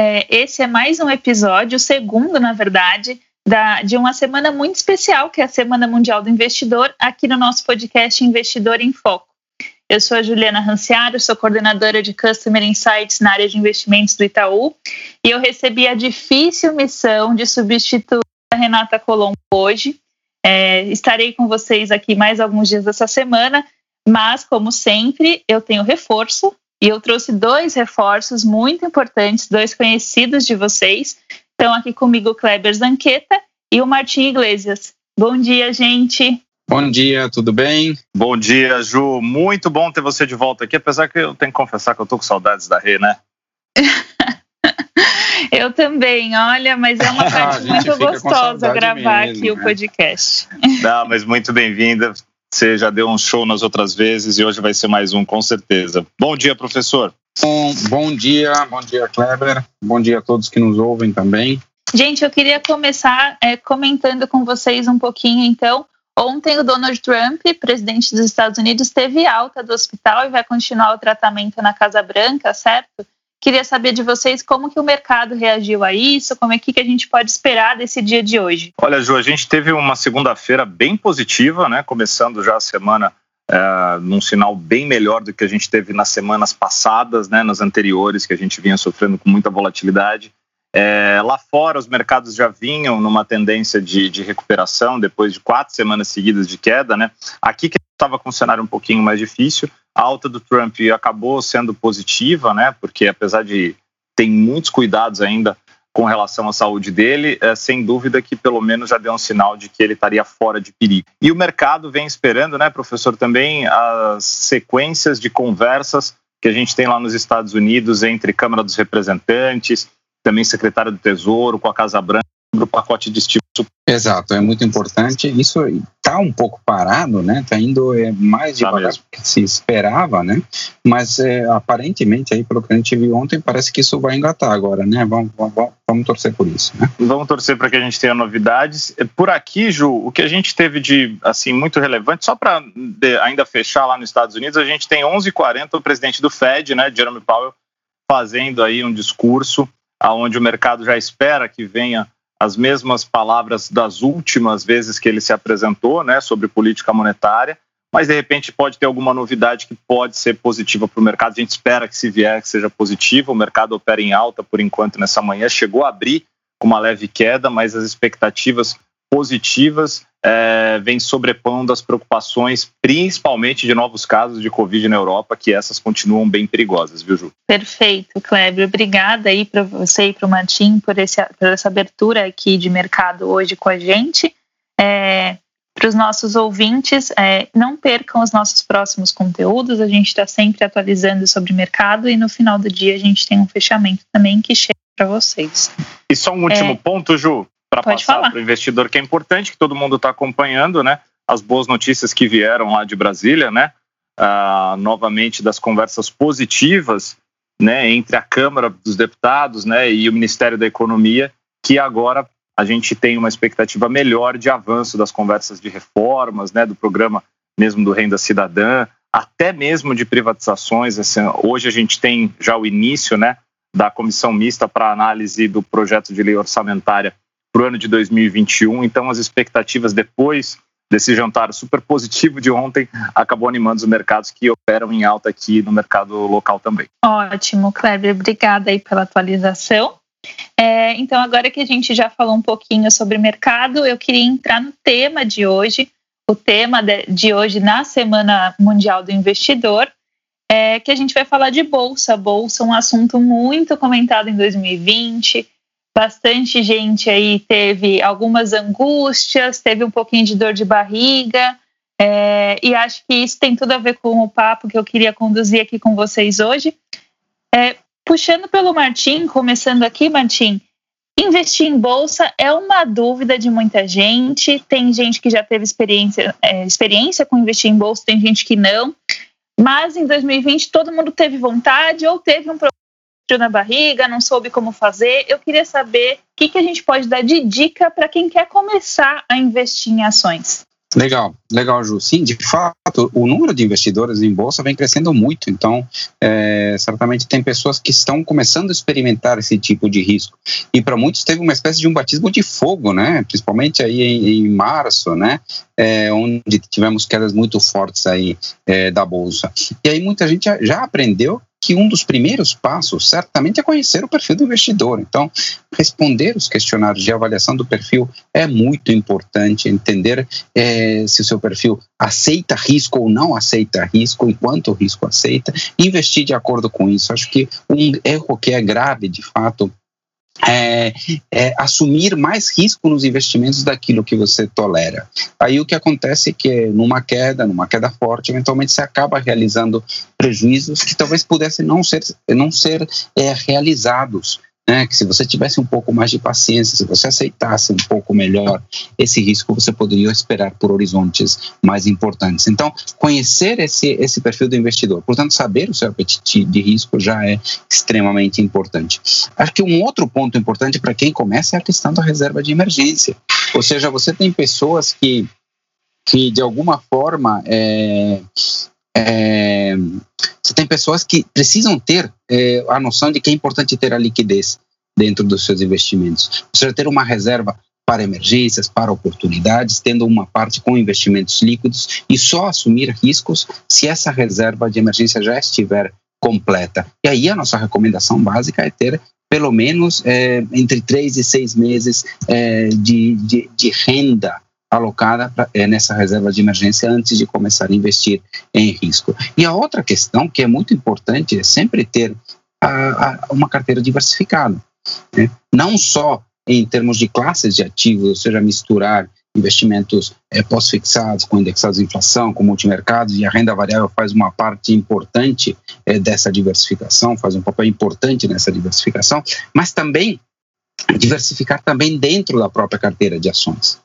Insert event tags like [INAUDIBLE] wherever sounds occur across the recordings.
É, esse é mais um episódio, o segundo, na verdade, da, de uma semana muito especial, que é a Semana Mundial do Investidor, aqui no nosso podcast Investidor em Foco. Eu sou a Juliana Ranciaro, sou coordenadora de Customer Insights na área de investimentos do Itaú, e eu recebi a difícil missão de substituir a Renata Colombo hoje. É, estarei com vocês aqui mais alguns dias dessa semana, mas, como sempre, eu tenho reforço, e eu trouxe dois reforços muito importantes, dois conhecidos de vocês. Estão aqui comigo o Kleber Zanqueta e o Martim Iglesias. Bom dia, gente. Bom dia, tudo bem? Bom dia, Ju. Muito bom ter você de volta aqui, apesar que eu tenho que confessar que eu tô com saudades da Rê, né? [LAUGHS] eu também, olha, mas é uma [LAUGHS] parte muito gostosa gravar mesmo, aqui né? o podcast. Não, mas muito bem-vinda. Você já deu um show nas outras vezes e hoje vai ser mais um, com certeza. Bom dia, professor. Bom, bom dia, bom dia, Kleber. Bom dia a todos que nos ouvem também. Gente, eu queria começar é, comentando com vocês um pouquinho, então. Ontem, o Donald Trump, presidente dos Estados Unidos, teve alta do hospital e vai continuar o tratamento na Casa Branca, certo? Queria saber de vocês como que o mercado reagiu a isso, como é que, a gente pode esperar desse dia de hoje. Olha, Ju, a gente teve uma segunda-feira bem positiva, né? Começando já a semana é, num sinal bem melhor do que a gente teve nas semanas passadas, né? Nas anteriores, que a gente vinha sofrendo com muita volatilidade. É, lá fora, os mercados já vinham numa tendência de, de, recuperação depois de quatro semanas seguidas de queda, né? Aqui que estava com um cenário um pouquinho mais difícil, a alta do Trump acabou sendo positiva, né? Porque apesar de ter muitos cuidados ainda com relação à saúde dele, é, sem dúvida que pelo menos já deu um sinal de que ele estaria fora de perigo. E o mercado vem esperando, né, professor, também as sequências de conversas que a gente tem lá nos Estados Unidos entre Câmara dos Representantes, também secretário do Tesouro, com a Casa Branca, o pacote de estímulo. Exato, é muito importante. Isso está um pouco parado, né? Está indo é, mais tá devagar do que se esperava, né? Mas é, aparentemente, aí, pelo que a gente viu ontem, parece que isso vai engatar agora, né? Vamos, vamos, vamos torcer por isso, né? Vamos torcer para que a gente tenha novidades. Por aqui, Ju, o que a gente teve de assim muito relevante, só para ainda fechar lá nos Estados Unidos, a gente tem 11h40 o presidente do Fed, né, Jeremy Powell, fazendo aí um discurso aonde o mercado já espera que venha as mesmas palavras das últimas vezes que ele se apresentou, né, sobre política monetária, mas de repente pode ter alguma novidade que pode ser positiva para o mercado. A gente espera que se vier que seja positiva. O mercado opera em alta por enquanto nessa manhã, chegou a abrir com uma leve queda, mas as expectativas positivas é, vem sobrepondo as preocupações, principalmente de novos casos de Covid na Europa, que essas continuam bem perigosas, viu, Ju? Perfeito, Kleber. Obrigada aí para você e para o Martim por, esse, por essa abertura aqui de mercado hoje com a gente. É, para os nossos ouvintes, é, não percam os nossos próximos conteúdos, a gente está sempre atualizando sobre mercado e no final do dia a gente tem um fechamento também que chega para vocês. E só um último é, ponto, Ju, para passar para o investidor que é importante, que todo mundo está acompanhando, né? As boas notícias que vieram lá de Brasília, né? Ah, novamente das conversas positivas, né? Entre a Câmara dos Deputados, né? E o Ministério da Economia, que agora a gente tem uma expectativa melhor de avanço das conversas de reformas, né? Do programa mesmo do Renda Cidadã, até mesmo de privatizações. Assim, hoje a gente tem já o início, né? Da comissão mista para análise do projeto de lei orçamentária para o ano de 2021. Então, as expectativas depois desse jantar super positivo de ontem acabou animando os mercados que operam em alta aqui no mercado local também. Ótimo, Kleber, obrigada aí pela atualização. É, então, agora que a gente já falou um pouquinho sobre mercado, eu queria entrar no tema de hoje. O tema de hoje na Semana Mundial do Investidor é que a gente vai falar de bolsa. Bolsa, um assunto muito comentado em 2020 bastante gente aí teve algumas angústias, teve um pouquinho de dor de barriga, é, e acho que isso tem tudo a ver com o papo que eu queria conduzir aqui com vocês hoje. É, puxando pelo Martim, começando aqui, Martim, investir em bolsa é uma dúvida de muita gente. Tem gente que já teve experiência, é, experiência com investir em bolsa, tem gente que não. Mas em 2020 todo mundo teve vontade ou teve um na barriga, não soube como fazer. Eu queria saber o que, que a gente pode dar de dica para quem quer começar a investir em ações. Legal, legal, Ju. Sim, de fato, o número de investidores em bolsa vem crescendo muito. Então, é, certamente tem pessoas que estão começando a experimentar esse tipo de risco. E para muitos teve uma espécie de um batismo de fogo, né? Principalmente aí em, em março, né? É, onde tivemos quedas muito fortes aí é, da bolsa. E aí muita gente já, já aprendeu que um dos primeiros passos, certamente, é conhecer o perfil do investidor. Então, responder os questionários de avaliação do perfil é muito importante, entender é, se o seu perfil aceita risco ou não aceita risco, enquanto risco aceita, investir de acordo com isso. Acho que um erro que é grave, de fato, é, é, assumir mais risco nos investimentos daquilo que você tolera. Aí o que acontece é que numa queda, numa queda forte, eventualmente você acaba realizando prejuízos que talvez pudessem não ser, não ser é, realizados né, que se você tivesse um pouco mais de paciência, se você aceitasse um pouco melhor esse risco, você poderia esperar por horizontes mais importantes. Então, conhecer esse, esse perfil do investidor, portanto, saber o seu apetite de risco já é extremamente importante. Acho que um outro ponto importante para quem começa é a questão da reserva de emergência. Ou seja, você tem pessoas que, que de alguma forma, é, é, você tem pessoas que precisam ter é, a noção de que é importante ter a liquidez dentro dos seus investimentos. Ou seja, ter uma reserva para emergências, para oportunidades, tendo uma parte com investimentos líquidos e só assumir riscos se essa reserva de emergência já estiver completa. E aí a nossa recomendação básica é ter pelo menos é, entre três e seis meses é, de, de, de renda alocada pra, é, nessa reserva de emergência antes de começar a investir em risco. E a outra questão que é muito importante é sempre ter a, a, uma carteira diversificada. Né? Não só em termos de classes de ativos, ou seja, misturar investimentos é, pós-fixados com indexados de inflação, com multimercados, e a renda variável faz uma parte importante é, dessa diversificação, faz um papel importante nessa diversificação, mas também diversificar também dentro da própria carteira de ações.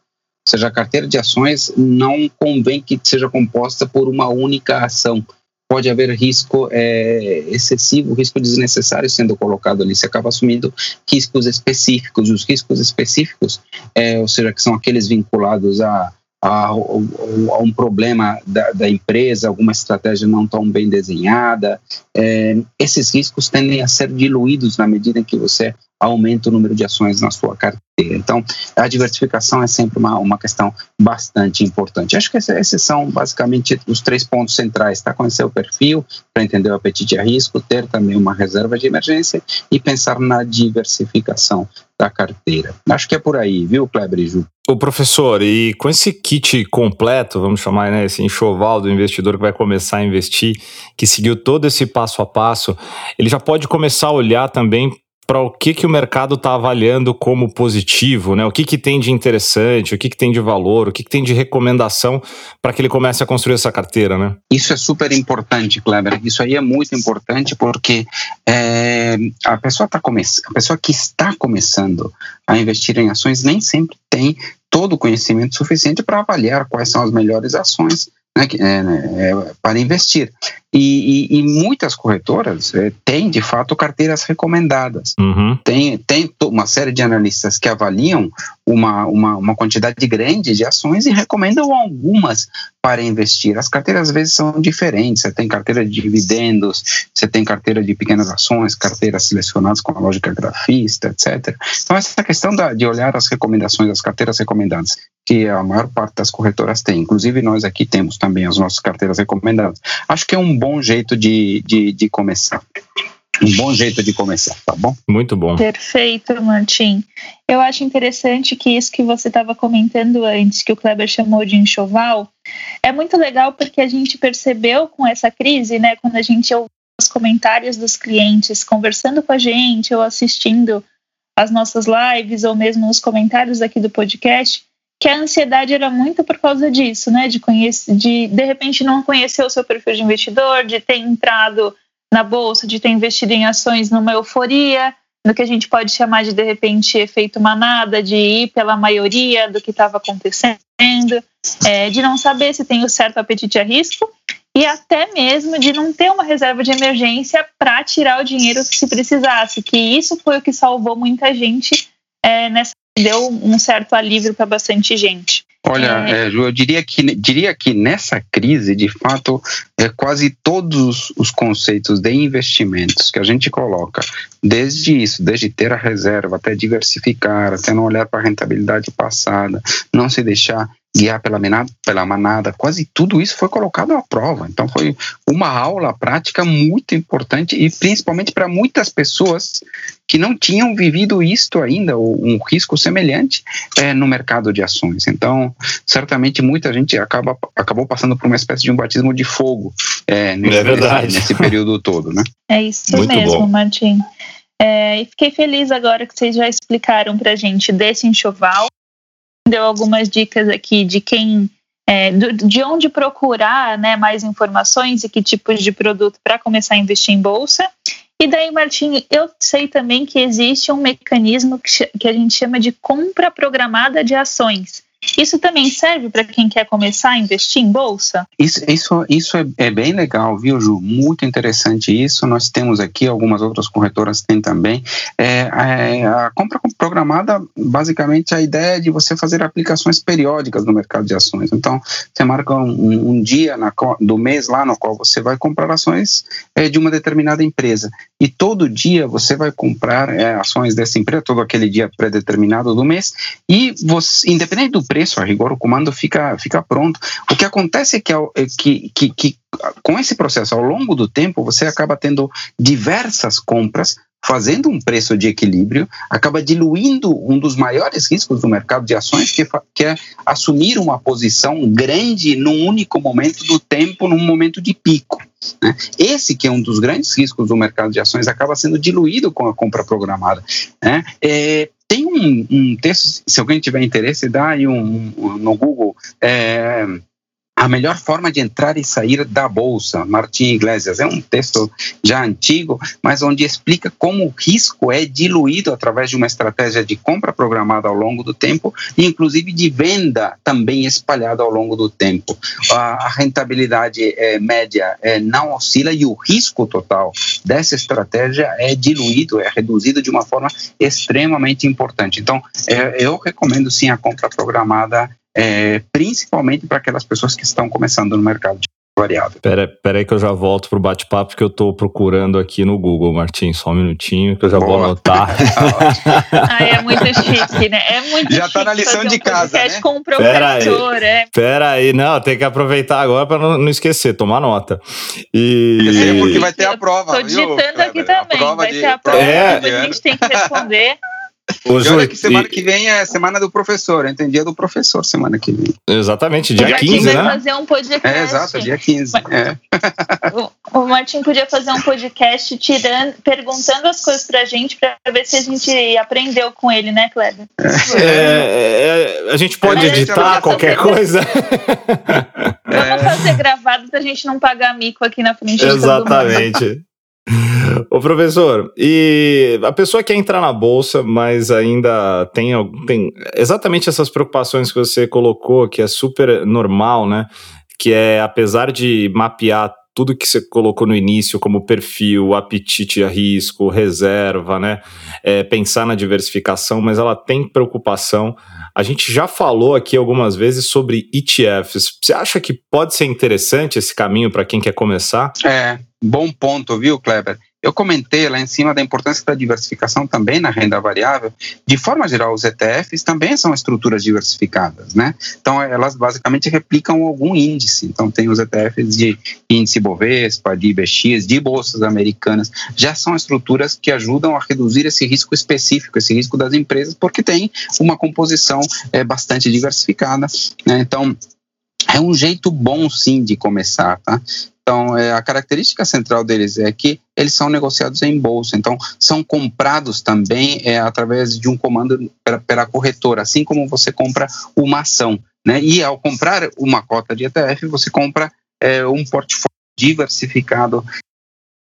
Ou seja, a carteira de ações não convém que seja composta por uma única ação. Pode haver risco é, excessivo, risco desnecessário sendo colocado ali. Você acaba assumindo riscos específicos. Os riscos específicos, é, ou seja, que são aqueles vinculados a, a, a um problema da, da, empresa, alguma estratégia não tão bem desenhada, é, esses riscos tendem a ser diluídos na medida em que você aumenta o número de ações na sua carteira. Então, a diversificação é sempre uma, uma questão bastante importante. Acho que esses são basicamente os três pontos centrais: tá? conhecer o perfil, para entender o apetite a risco, ter também uma reserva de emergência e pensar na diversificação da carteira. Acho que é por aí, viu, Kleber e Ju? O professor, e com esse kit completo, vamos chamar né, esse enxoval do investidor que vai começar a investir, que seguiu todo esse passo a passo, ele já pode começar a olhar também para o que, que o mercado está avaliando como positivo, né? O que, que tem de interessante, o que, que tem de valor, o que, que tem de recomendação para que ele comece a construir essa carteira, né? Isso é super importante, Kleber. Isso aí é muito importante porque é, a pessoa tá começando, a pessoa que está começando a investir em ações nem sempre tem todo o conhecimento suficiente para avaliar quais são as melhores ações né, é, né, é, para investir. E, e, e, muitas corretoras é, têm, de fato, carteiras recomendadas. Uhum. Tem, tem uma série de analistas que avaliam uma, uma, uma quantidade grande de ações e recomendam algumas para investir. As carteiras, às vezes, são diferentes. Você tem carteira de dividendos, você tem carteira de pequenas ações, carteiras selecionadas com a lógica grafista, etc. Então, essa questão da, de olhar as recomendações, as carteiras recomendadas, que a maior parte das corretoras tem, inclusive nós aqui temos também as nossas carteiras recomendadas. Acho que é um bom jeito de, de, de começar. Um bom jeito de começar, tá bom? Muito bom. Perfeito, Martim. Eu acho interessante que isso que você estava comentando antes, que o Kleber chamou de enxoval, é muito legal porque a gente percebeu com essa crise, né, quando a gente ouve os comentários dos clientes conversando com a gente ou assistindo as nossas lives ou mesmo os comentários aqui do podcast, que a ansiedade era muito por causa disso, né? De conhecer, de de repente não conhecer o seu perfil de investidor, de ter entrado na bolsa, de ter investido em ações numa euforia, no que a gente pode chamar de de repente efeito manada, de ir pela maioria do que estava acontecendo, é, de não saber se tem o certo apetite a risco e até mesmo de não ter uma reserva de emergência para tirar o dinheiro se precisasse, que isso foi o que salvou muita gente é, nessa deu um certo alívio para bastante gente. Olha, é... É, Ju, eu diria que, diria que nessa crise, de fato, é, quase todos os conceitos de investimentos que a gente coloca, desde isso, desde ter a reserva, até diversificar, até não olhar para a rentabilidade passada, não se deixar guiar pela manada, pela manada, quase tudo isso foi colocado à prova. Então foi uma aula prática muito importante e principalmente para muitas pessoas que não tinham vivido isto ainda, ou um risco semelhante é, no mercado de ações. Então, certamente muita gente acaba, acabou passando por uma espécie de um batismo de fogo é, nesse, é verdade. [LAUGHS] nesse período todo, né? É isso muito mesmo, bom. Martim. É, e fiquei feliz agora que vocês já explicaram para a gente desse enxoval deu algumas dicas aqui de quem é, de onde procurar né, mais informações e que tipos de produto para começar a investir em bolsa. E daí, Martim, eu sei também que existe um mecanismo que, que a gente chama de compra programada de ações. Isso também serve para quem quer começar a investir em bolsa? Isso, isso, isso é, é, bem legal, viu, Ju? Muito interessante isso. Nós temos aqui, algumas outras corretoras têm também. É, é, a compra programada, basicamente, a ideia é de você fazer aplicações periódicas no mercado de ações. Então, você marca um, um dia na, do mês lá no qual você vai comprar ações é, de uma determinada empresa. E todo dia você vai comprar é, ações dessa empresa, todo aquele dia pré-determinado do mês, e você, independente do preço, a rigor o comando fica, fica pronto. O que acontece é que, é que, que, que com esse processo, ao longo do tempo, você acaba tendo diversas compras fazendo um preço de equilíbrio, acaba diluindo um dos maiores riscos do mercado de ações, que, que é assumir uma posição grande num único momento do tempo, num momento de pico. Né? Esse que é um dos grandes riscos do mercado de ações acaba sendo diluído com a compra programada. Né? É, tem um, um, texto, se alguém tiver interesse, dá aí um, um no Google. É, a melhor forma de entrar e sair da bolsa, Martim Iglesias. É um texto já antigo, mas onde explica como o risco é diluído através de uma estratégia de compra programada ao longo do tempo e, inclusive, de venda também espalhada ao longo do tempo. A, rentabilidade é, média é, não oscila e o risco total dessa estratégia é diluído, é reduzido de uma forma extremamente importante. Então, é, eu recomendo sim a compra programada é, principalmente para aquelas pessoas que estão começando no mercado de variável. Pera, pera aí que eu já volto pro bate-papo, porque eu estou procurando aqui no Google, Martim, só um minutinho que eu já Boa. vou anotar. [LAUGHS] Ai, é muito chique, né? É muito já está na lição de um casa, né? com o professor, pera aí, é. Pera aí, não, tem que aproveitar agora para não, não, esquecer, tomar nota. E... Esquecer porque vai ter a prova, Estou digitando aqui também, vai de... ter a prova, é. a gente tem que responder. Ô, Ju, olha que semana e... que vem é semana do professor? Tem dia do professor semana que vem. Exatamente, dia, dia 15, né? fazer um podcast. É, exato, dia 15. É. [LAUGHS] O, o Martin podia fazer um podcast tirando, perguntando as coisas pra gente pra ver se a gente aprendeu com ele, né, Kleber? É, é, é a gente pode editar qualquer coisa. Vamos fazer gravado pra gente não pagar mico aqui na frente Exatamente. [LAUGHS] Ô professor, e a pessoa quer entrar na bolsa, mas ainda tem, tem exatamente essas preocupações que você colocou, que é super normal, né? Que é, apesar de mapear tudo que você colocou no início, como perfil, apetite a risco, reserva, né? É, pensar na diversificação, mas ela tem preocupação. A gente já falou aqui algumas vezes sobre ETFs. Você acha que pode ser interessante esse caminho para quem quer começar? É, Bom ponto, viu, Kleber? Eu comentei lá em cima da importância da diversificação também na renda variável. De forma geral, os ETFs também são estruturas diversificadas, né? Então, elas basicamente replicam algum índice. Então, tem os ETFs de índice Bovespa, de IBX, de bolsas americanas. Já são estruturas que ajudam a reduzir esse risco específico, esse risco das empresas, porque tem uma composição é, bastante diversificada. Né? Então, é um jeito bom sim de começar, tá? Então, é, a característica central deles é que eles são negociados em bolsa, então são comprados também é, através de um comando pela, corretora, assim como você compra uma ação. Né? E ao comprar uma cota de ETF, você compra é, um portfólio diversificado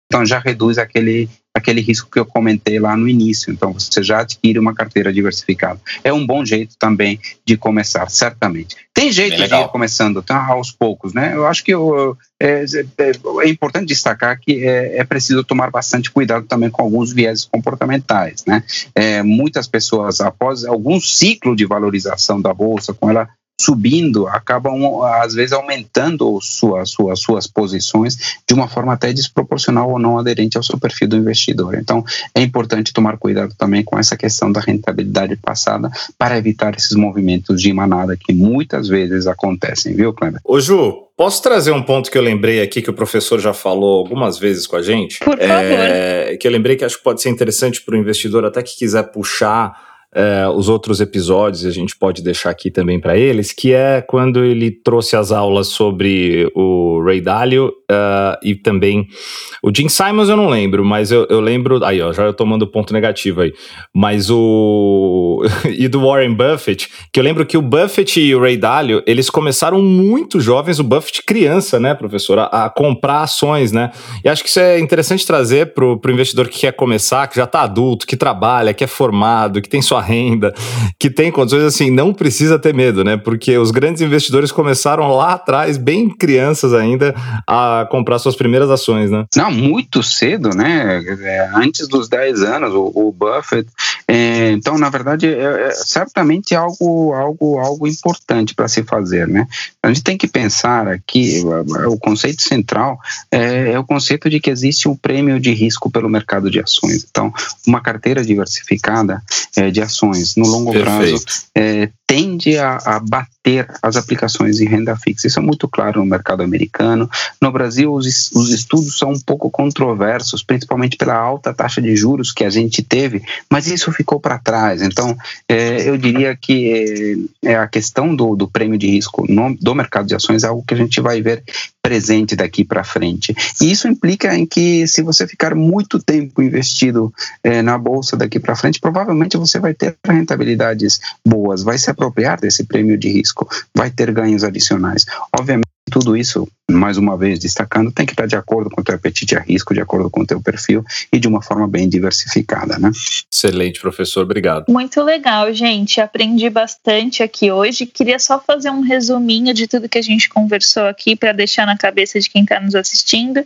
Então já reduz aquele aquele risco que eu comentei lá no início. Então, você já adquire uma carteira diversificada. É um bom jeito também de começar, certamente. Tem jeito de ir começando tá, aos poucos, né? Eu acho que eu, é, é, é, importante destacar que é, é, preciso tomar bastante cuidado também com alguns vieses comportamentais, né? É, muitas pessoas, após algum ciclo de valorização da bolsa, com ela subindo, acabam às vezes aumentando sua, sua, suas posições de uma forma até desproporcional ou não aderente ao seu perfil do investidor. Então, é importante tomar cuidado também com essa questão da rentabilidade passada para evitar esses movimentos de manada que muitas vezes acontecem, viu, Kleber? Ô Ju, Posso trazer um ponto que eu lembrei aqui que o professor já falou algumas vezes com a gente? Por favor. É, que eu lembrei que acho que pode ser interessante para o investidor até que quiser puxar é, os outros episódios, a gente pode deixar aqui também para eles, que é quando ele trouxe as aulas sobre o Ray Dalio uh, e também o Jim Simons eu não lembro, mas eu, eu lembro, aí ó, já eu tomando ponto negativo aí, mas o [LAUGHS] e do Warren Buffett, que eu lembro que o Buffett e o Ray Dalio, eles começaram muito jovens, o Buffett criança, né, professor, a, a comprar ações, né, e acho que isso é interessante trazer para o investidor que quer começar, que já está adulto, que trabalha, que é formado, que tem sua renda, que tem condições assim, não precisa ter medo, né? Porque os grandes investidores começaram lá atrás, bem crianças ainda, a comprar suas primeiras ações, né? Não, muito cedo, né? Antes dos 10 anos, o, o Buffett. É, então, na verdade, é, é certamente algo, algo, algo importante para se fazer, né? A gente tem que pensar aqui, o conceito central é, é o conceito de que existe um prêmio de risco pelo mercado de ações. Então, uma carteira diversificada é, de ações no longo Perfeito. prazo é, tende a, a, bater as aplicações em renda fixa. Isso é muito claro no mercado americano. No Brasil, os, os estudos são um pouco controversos, principalmente pela alta taxa de juros que a gente teve, mas isso ficou para trás. Então, é, eu diria que é, a questão do, do prêmio de risco no, do mercado de ações é algo que a gente vai ver presente daqui para frente. E isso implica em que, se você ficar muito tempo investido é, na bolsa daqui para frente, provavelmente você vai ter rentabilidades boas, vai se apropriar desse prêmio de risco, vai ter ganhos adicionais. Obviamente, tudo isso, mais uma vez destacando, tem que estar de acordo com o teu apetite a risco, de acordo com o teu perfil e de uma forma bem diversificada, né? Excelente, professor, obrigado. Muito legal, gente. Aprendi bastante aqui hoje. Queria só fazer um resuminho de tudo que a gente conversou aqui para deixar na cabeça de quem está nos assistindo.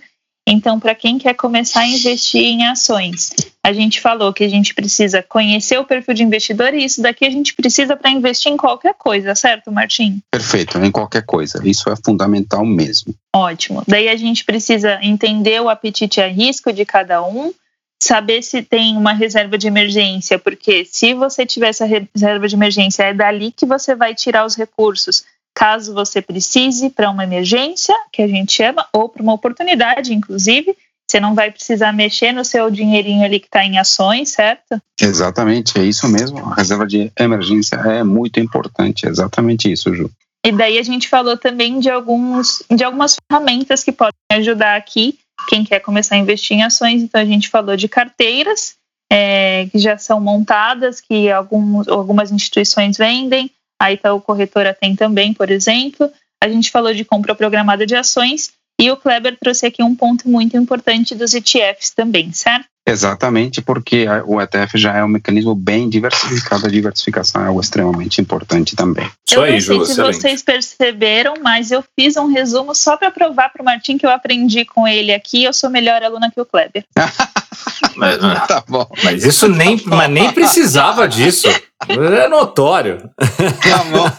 Então, para quem quer começar a investir em ações, a gente falou que a gente precisa conhecer o perfil de investidor e isso daqui a gente precisa para investir em qualquer coisa, certo, Martim? Perfeito, em qualquer coisa. Isso é fundamental mesmo. Ótimo. Daí a gente precisa entender o apetite a risco de cada um, saber se tem uma reserva de emergência, porque se você tiver essa reserva de emergência, é dali que você vai tirar os recursos caso você precise para uma emergência, que a gente chama, ou para uma oportunidade, inclusive. Você não vai precisar mexer no seu dinheirinho ali que está em ações, certo? Exatamente, é isso mesmo. A reserva de emergência é muito importante, exatamente isso, Ju. E daí a gente falou também de, alguns, de algumas ferramentas que podem ajudar aqui quem quer começar a investir em ações. Então a gente falou de carteiras é, que já são montadas, que alguns, algumas instituições vendem a Itaú Corretora tem também, por exemplo. A gente falou de compra programada de ações e o Kleber trouxe aqui um ponto muito importante dos ETFs também, certo? Exatamente, porque o ETF já é um mecanismo bem diversificado, a diversificação é algo extremamente importante também. Eu não sei se excelente. vocês perceberam, mas eu fiz um resumo só para provar para o Martim que eu aprendi com ele aqui, eu sou melhor aluna que o Kleber. [LAUGHS] mas, tá bom. mas isso nem, mas nem precisava disso. É notório. Tá bom.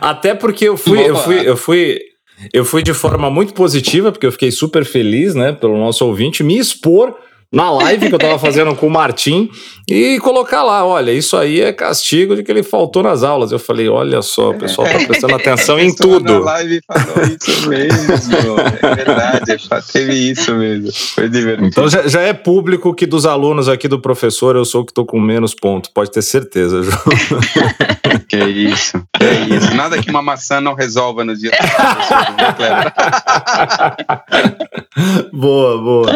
Até porque eu fui, eu fui, eu fui, eu fui de forma muito positiva, porque eu fiquei super feliz, né, pelo nosso ouvinte, me expor na live que eu tava [LAUGHS] fazendo com o Martim e colocar lá, olha, isso aí é castigo de que ele faltou nas aulas. Eu falei, olha só, o pessoal tá prestando [LAUGHS] atenção em tudo. Na live falou isso mesmo, é verdade, teve isso mesmo, foi divertido. Então já, já, é público que dos alunos aqui do professor eu sou o que tô com menos ponto, pode ter certeza, João. [LAUGHS] que isso, que isso, nada que uma maçã não resolva no dia. boa, boa.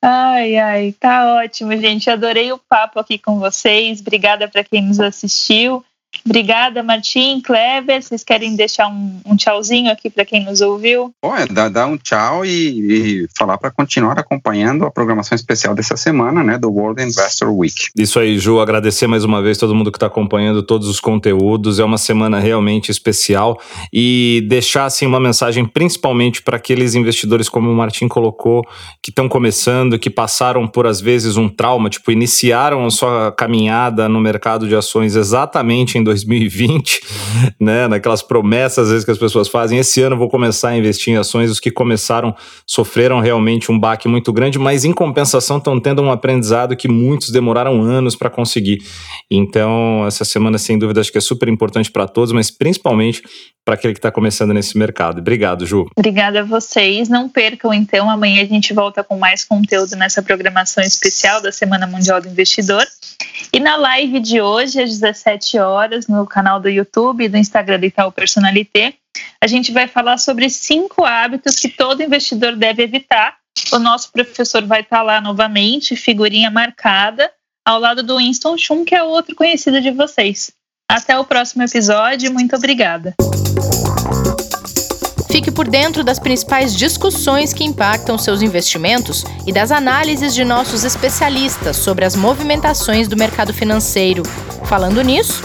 Ai, ai, tá ótimo, gente. Adorei o papo aqui com vocês. Obrigada para quem nos assistiu. Obrigada, Martim, Kleber. Vocês querem deixar um, um tchauzinho aqui para quem nos ouviu? Bom, é dar, dar um tchau e, e falar para continuar acompanhando a programação especial dessa semana, né, do World Investor Week. Isso aí, Ju. Agradecer mais uma vez todo mundo que está acompanhando todos os conteúdos. É uma semana realmente especial e deixar assim uma mensagem principalmente para aqueles investidores como o Martim colocou que estão começando, que passaram por às vezes um trauma, tipo iniciaram a sua caminhada no mercado de ações exatamente em 2020, [LAUGHS] né, naquelas promessas às vezes que as pessoas fazem, esse ano vou começar a investir em ações, os que começaram sofreram realmente um baque muito grande, mas em compensação estão tendo um aprendizado que muitos demoraram anos para conseguir. Então, essa semana sem dúvida acho que é super importante para todos, mas principalmente para aquele que está começando nesse mercado. Obrigado, Ju. Obrigada a vocês. Não percam, então, amanhã a gente volta com mais conteúdo nessa programação especial da Semana Mundial do Investidor. E na live de hoje, às 17 horas, no canal do YouTube e do Instagram do Itaú Personalité, a gente vai falar sobre cinco hábitos que todo investidor deve evitar. O nosso professor vai estar lá novamente, figurinha marcada, ao lado do Winston Chum, que é outro conhecido de vocês. Até o próximo episódio. Muito obrigada. Fique por dentro das principais discussões que impactam seus investimentos e das análises de nossos especialistas sobre as movimentações do mercado financeiro. Falando nisso,